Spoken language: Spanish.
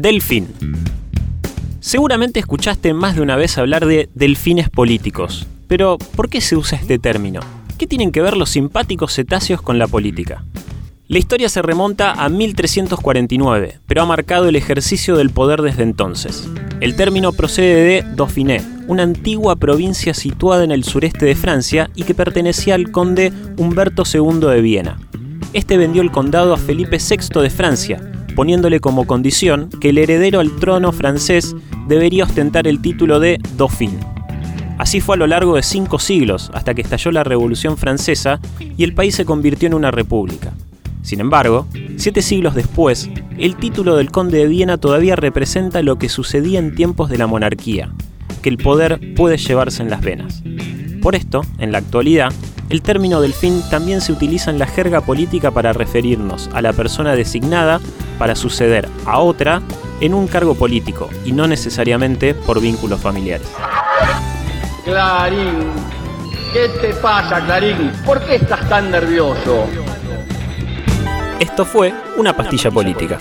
Delfín. Seguramente escuchaste más de una vez hablar de delfines políticos, pero ¿por qué se usa este término? ¿Qué tienen que ver los simpáticos cetáceos con la política? La historia se remonta a 1349, pero ha marcado el ejercicio del poder desde entonces. El término procede de Dauphiné, una antigua provincia situada en el sureste de Francia y que pertenecía al conde Humberto II de Viena. Este vendió el condado a Felipe VI de Francia, poniéndole como condición que el heredero al trono francés debería ostentar el título de Dauphin. Así fue a lo largo de cinco siglos, hasta que estalló la Revolución Francesa y el país se convirtió en una república. Sin embargo, siete siglos después, el título del conde de Viena todavía representa lo que sucedía en tiempos de la monarquía, que el poder puede llevarse en las venas. Por esto, en la actualidad, el término delfín también se utiliza en la jerga política para referirnos a la persona designada para suceder a otra en un cargo político y no necesariamente por vínculos familiares. Clarín, ¿qué te pasa, Clarín? ¿Por qué estás tan nervioso? Esto fue una pastilla política.